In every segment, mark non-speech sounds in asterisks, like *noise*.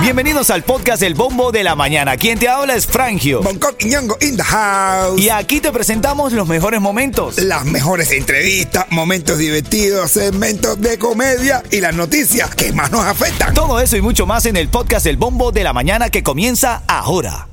Bienvenidos al podcast El Bombo de la Mañana. Quien te habla es Frangio. Bangkok y Ñongo in the house. Y aquí te presentamos los mejores momentos. Las mejores entrevistas, momentos divertidos, segmentos de comedia y las noticias que más nos afectan. Todo eso y mucho más en el podcast El Bombo de la Mañana que comienza ahora.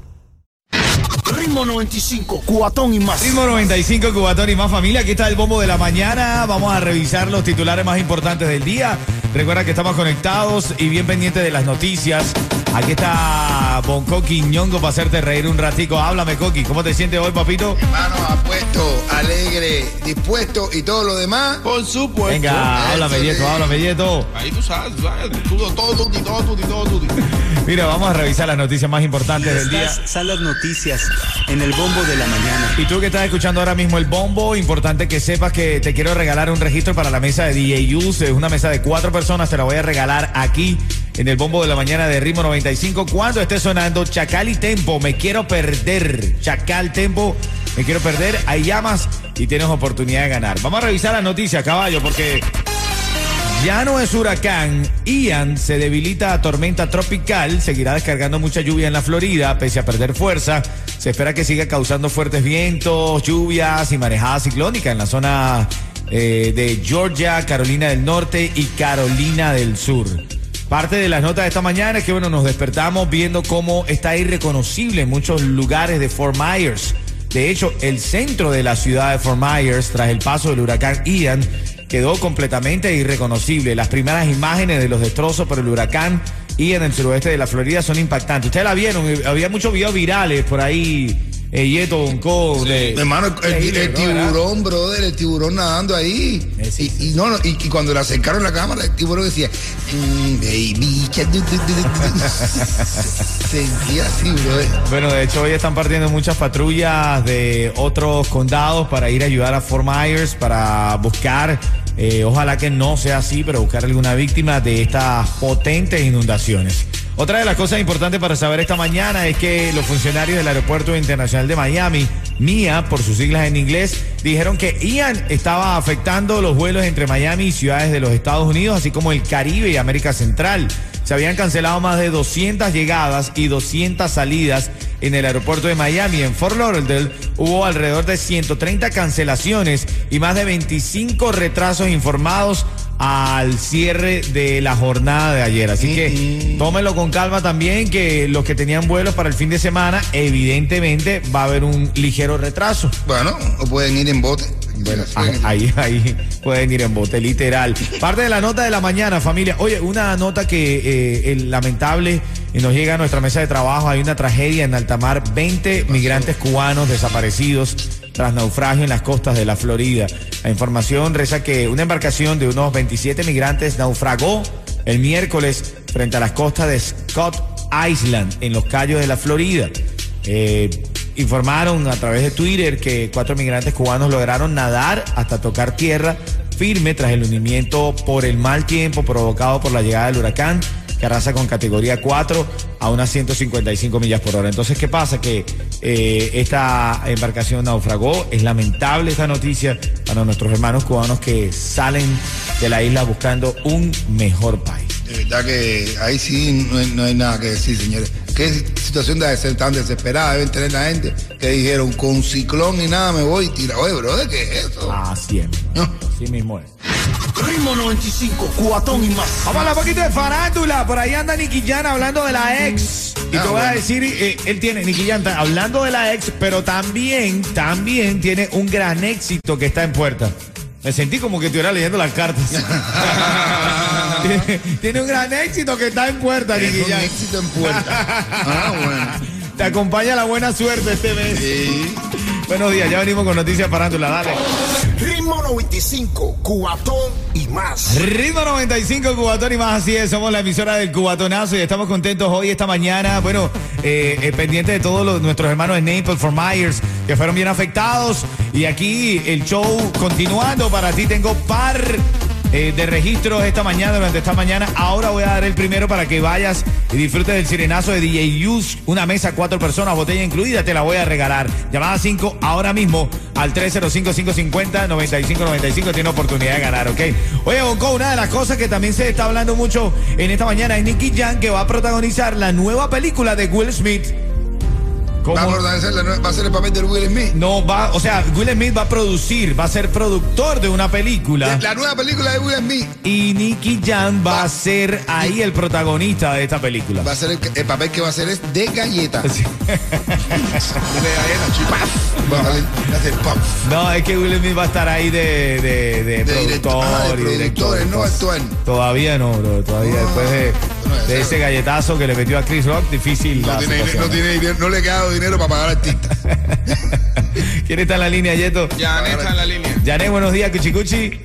Ritmo 95, cuatón y más. Ritmo 95, Cubatón y más familia. Aquí está el bombo de la mañana. Vamos a revisar los titulares más importantes del día. Recuerda que estamos conectados y bien pendientes de las noticias. Aquí está Bonco Quiñongo para hacerte reír un ratico. Háblame, Coqui. ¿Cómo te sientes hoy, papito? Hermano, apuesto, alegre, dispuesto y todo lo demás. Por supuesto. Venga, háblame, eh. háblame, Dieto. Ahí tú sabes, tú sabes, todo, todo, todo, todo, tuti. Mira, vamos a revisar las noticias más importantes del día. Estas son las noticias en el bombo de la mañana. Y tú que estás escuchando ahora mismo el bombo, importante que sepas que te quiero regalar un registro para la mesa de DJ Use. Es una mesa de cuatro personas, te la voy a regalar aquí en el bombo de la mañana de Ritmo 95. Cuando esté sonando Chacal y Tempo, me quiero perder. Chacal Tempo, me quiero perder. Ahí llamas y tienes oportunidad de ganar. Vamos a revisar las noticias, caballo, porque ya no es huracán. Ian se debilita a tormenta tropical. Seguirá descargando mucha lluvia en la Florida, pese a perder fuerza. Se espera que siga causando fuertes vientos, lluvias y marejada ciclónica en la zona eh, de Georgia, Carolina del Norte y Carolina del Sur. Parte de las notas de esta mañana es que bueno, nos despertamos viendo cómo está irreconocible en muchos lugares de Fort Myers. De hecho, el centro de la ciudad de Fort Myers, tras el paso del huracán Ian, quedó completamente irreconocible. Las primeras imágenes de los destrozos por el huracán Ian en el suroeste de la Florida son impactantes. Ustedes la vieron, eh, había muchos videos virales por ahí, eh, Yeto, Bonco, de... Hermano, el, tiburón, brother, el tiburón nadando ahí. Eh, sí, y, y no, no, y, y cuando le acercaron la cámara, el tiburón decía, "Mm, baby, cha- du- du- du- du- du". *laughs* sentía así, brother. Bueno, de hecho hoy están partiendo muchas patrullas de otros condados para ir a ayudar a Fort Myers, para buscar, eh, ojalá que no sea así, pero buscar alguna víctima de estas potentes inundaciones. Otra de las cosas importantes para saber esta mañana es que los funcionarios del Aeropuerto Internacional de Miami, MIA, por sus siglas en inglés, dijeron que Ian estaba afectando los vuelos entre Miami y ciudades de los Estados Unidos, así como el Caribe y América Central. Se habían cancelado más de 200 llegadas y 200 salidas en el aeropuerto de Miami. En Fort Lauderdale hubo alrededor de 130 cancelaciones y más de 25 retrasos informados al cierre de la jornada de ayer. Así que tómenlo con calma también, que los que tenían vuelos para el fin de semana, evidentemente va a haber un ligero retraso. Bueno, o pueden ir en bote. Bueno, ah, ahí, ahí pueden ir en bote, literal. Parte de la nota de la mañana, familia. Oye, una nota que eh, el lamentable eh, nos llega a nuestra mesa de trabajo. Hay una tragedia en alta mar. 20 migrantes cubanos desaparecidos tras naufragio en las costas de la Florida. La información reza que una embarcación de unos 27 migrantes naufragó el miércoles frente a las costas de Scott Island, en los Cayos de la Florida. Eh, informaron a través de Twitter que cuatro migrantes cubanos lograron nadar hasta tocar tierra firme tras el hundimiento por el mal tiempo provocado por la llegada del huracán que arrasa con categoría 4 a unas 155 millas por hora. Entonces, ¿qué pasa? Que eh, esta embarcación naufragó. Es lamentable esta noticia para nuestros hermanos cubanos que salen de la isla buscando un mejor país. De verdad que ahí sí no hay, no hay nada que decir, señores. Qué situación de ser tan desesperada deben tener la gente que dijeron con ciclón y nada me voy y tira. Oye, brother, ¿qué es eso? Así es. No. así mismo es. Ritmo 95, cuatón y más. Vamos a hablar un poquito de farándula. Por ahí anda Nicky Jan hablando de la ex. Y Ah, te voy a decir, eh, él tiene, Nicky Jan, está hablando de la ex, pero también, también tiene un gran éxito que está en puerta. Me sentí como que estuviera leyendo las cartas. *laughs* tiene, tiene un gran éxito que está en puerta, Nicky un éxito en puerta. *laughs* Ah, bueno. Te acompaña la buena suerte este mes. Sí. Buenos días, ya venimos con noticias farándula, dale. Ritmo 95, cuatón y más. Ritmo 95, Cubatón y más así es, somos la emisora del Cubatonazo y estamos contentos hoy, esta mañana, bueno, eh, eh, pendiente de todos los- nuestros hermanos de Naples, Fort Myers, que fueron bien afectados y aquí el show continuando, para ti tengo par eh, de registros esta mañana, durante esta mañana. Ahora voy a dar el primero para que vayas y disfrutes del sirenazo de DJ Use. Una mesa, cuatro personas, botella incluida, te la voy a regalar. Llamada 5 ahora mismo al 305-550-9595. Tiene oportunidad de ganar, ¿ok? Oye, Bonco, una de las cosas que también se está hablando mucho en esta mañana es Nicky Jan, que va a protagonizar la nueva película de Will Smith. ¿Cómo? Va a, va a ser el papel del Will Smith. No va, o sea, Will Smith va a producir, va a ser productor de una película. La nueva película de Will Smith Y Nicky Jan va a ser ahí el protagonista de esta película. va a ser el, el papel que va a hacer es de galleta. *laughs* De galleta. No, es que Will Smith va a estar ahí de, de, de director. productor. Ah, de director. productor, no va a actuar. Todavía no, bro. Todavía No, después de, de ese galletazo que le metió a Chris Rock, difícil. No la tiene, situación. no, tiene dinero, no le ha quedado dinero para pagar artistas. *laughs* ¿Quién está en la línea, Yeto? Janet está en la línea. Janet, buenos días, Cuchicuchi.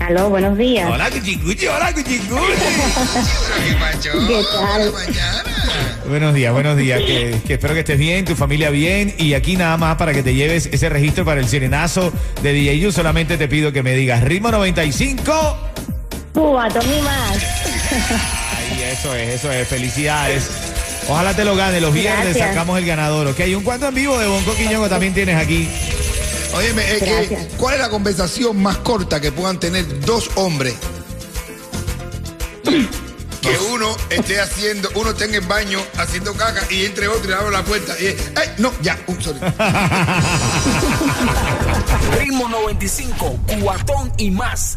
Aló, buenos días. Hola, Cuchicuchi, hola, Cuchicuchi. ¿Qué pacho? ¿Qué tal? Mañana. buenos días, buenos días. Que, que espero que estés bien, tu familia bien. Y aquí nada más para que te lleves ese registro para el sirenazo de DJ You. Solamente te pido que me digas ritmo 95. Cuba, Tommy más. Ay, eso es, eso es. Felicidades. Ojalá te lo gane. Los viernes Gracias. sacamos el ganador, ¿ok? Y un cuento en vivo de Bonco Quiñongo también tienes aquí. Óyeme, es que, Gracias. ¿cuál es la conversación más corta que puedan tener dos hombres? Que uno esté haciendo, uno esté en el baño haciendo caca y entre otro y le abre la puerta y es, ¡ay! No, ya, un sorry. *laughs* Ritmo 95, cuatón y más.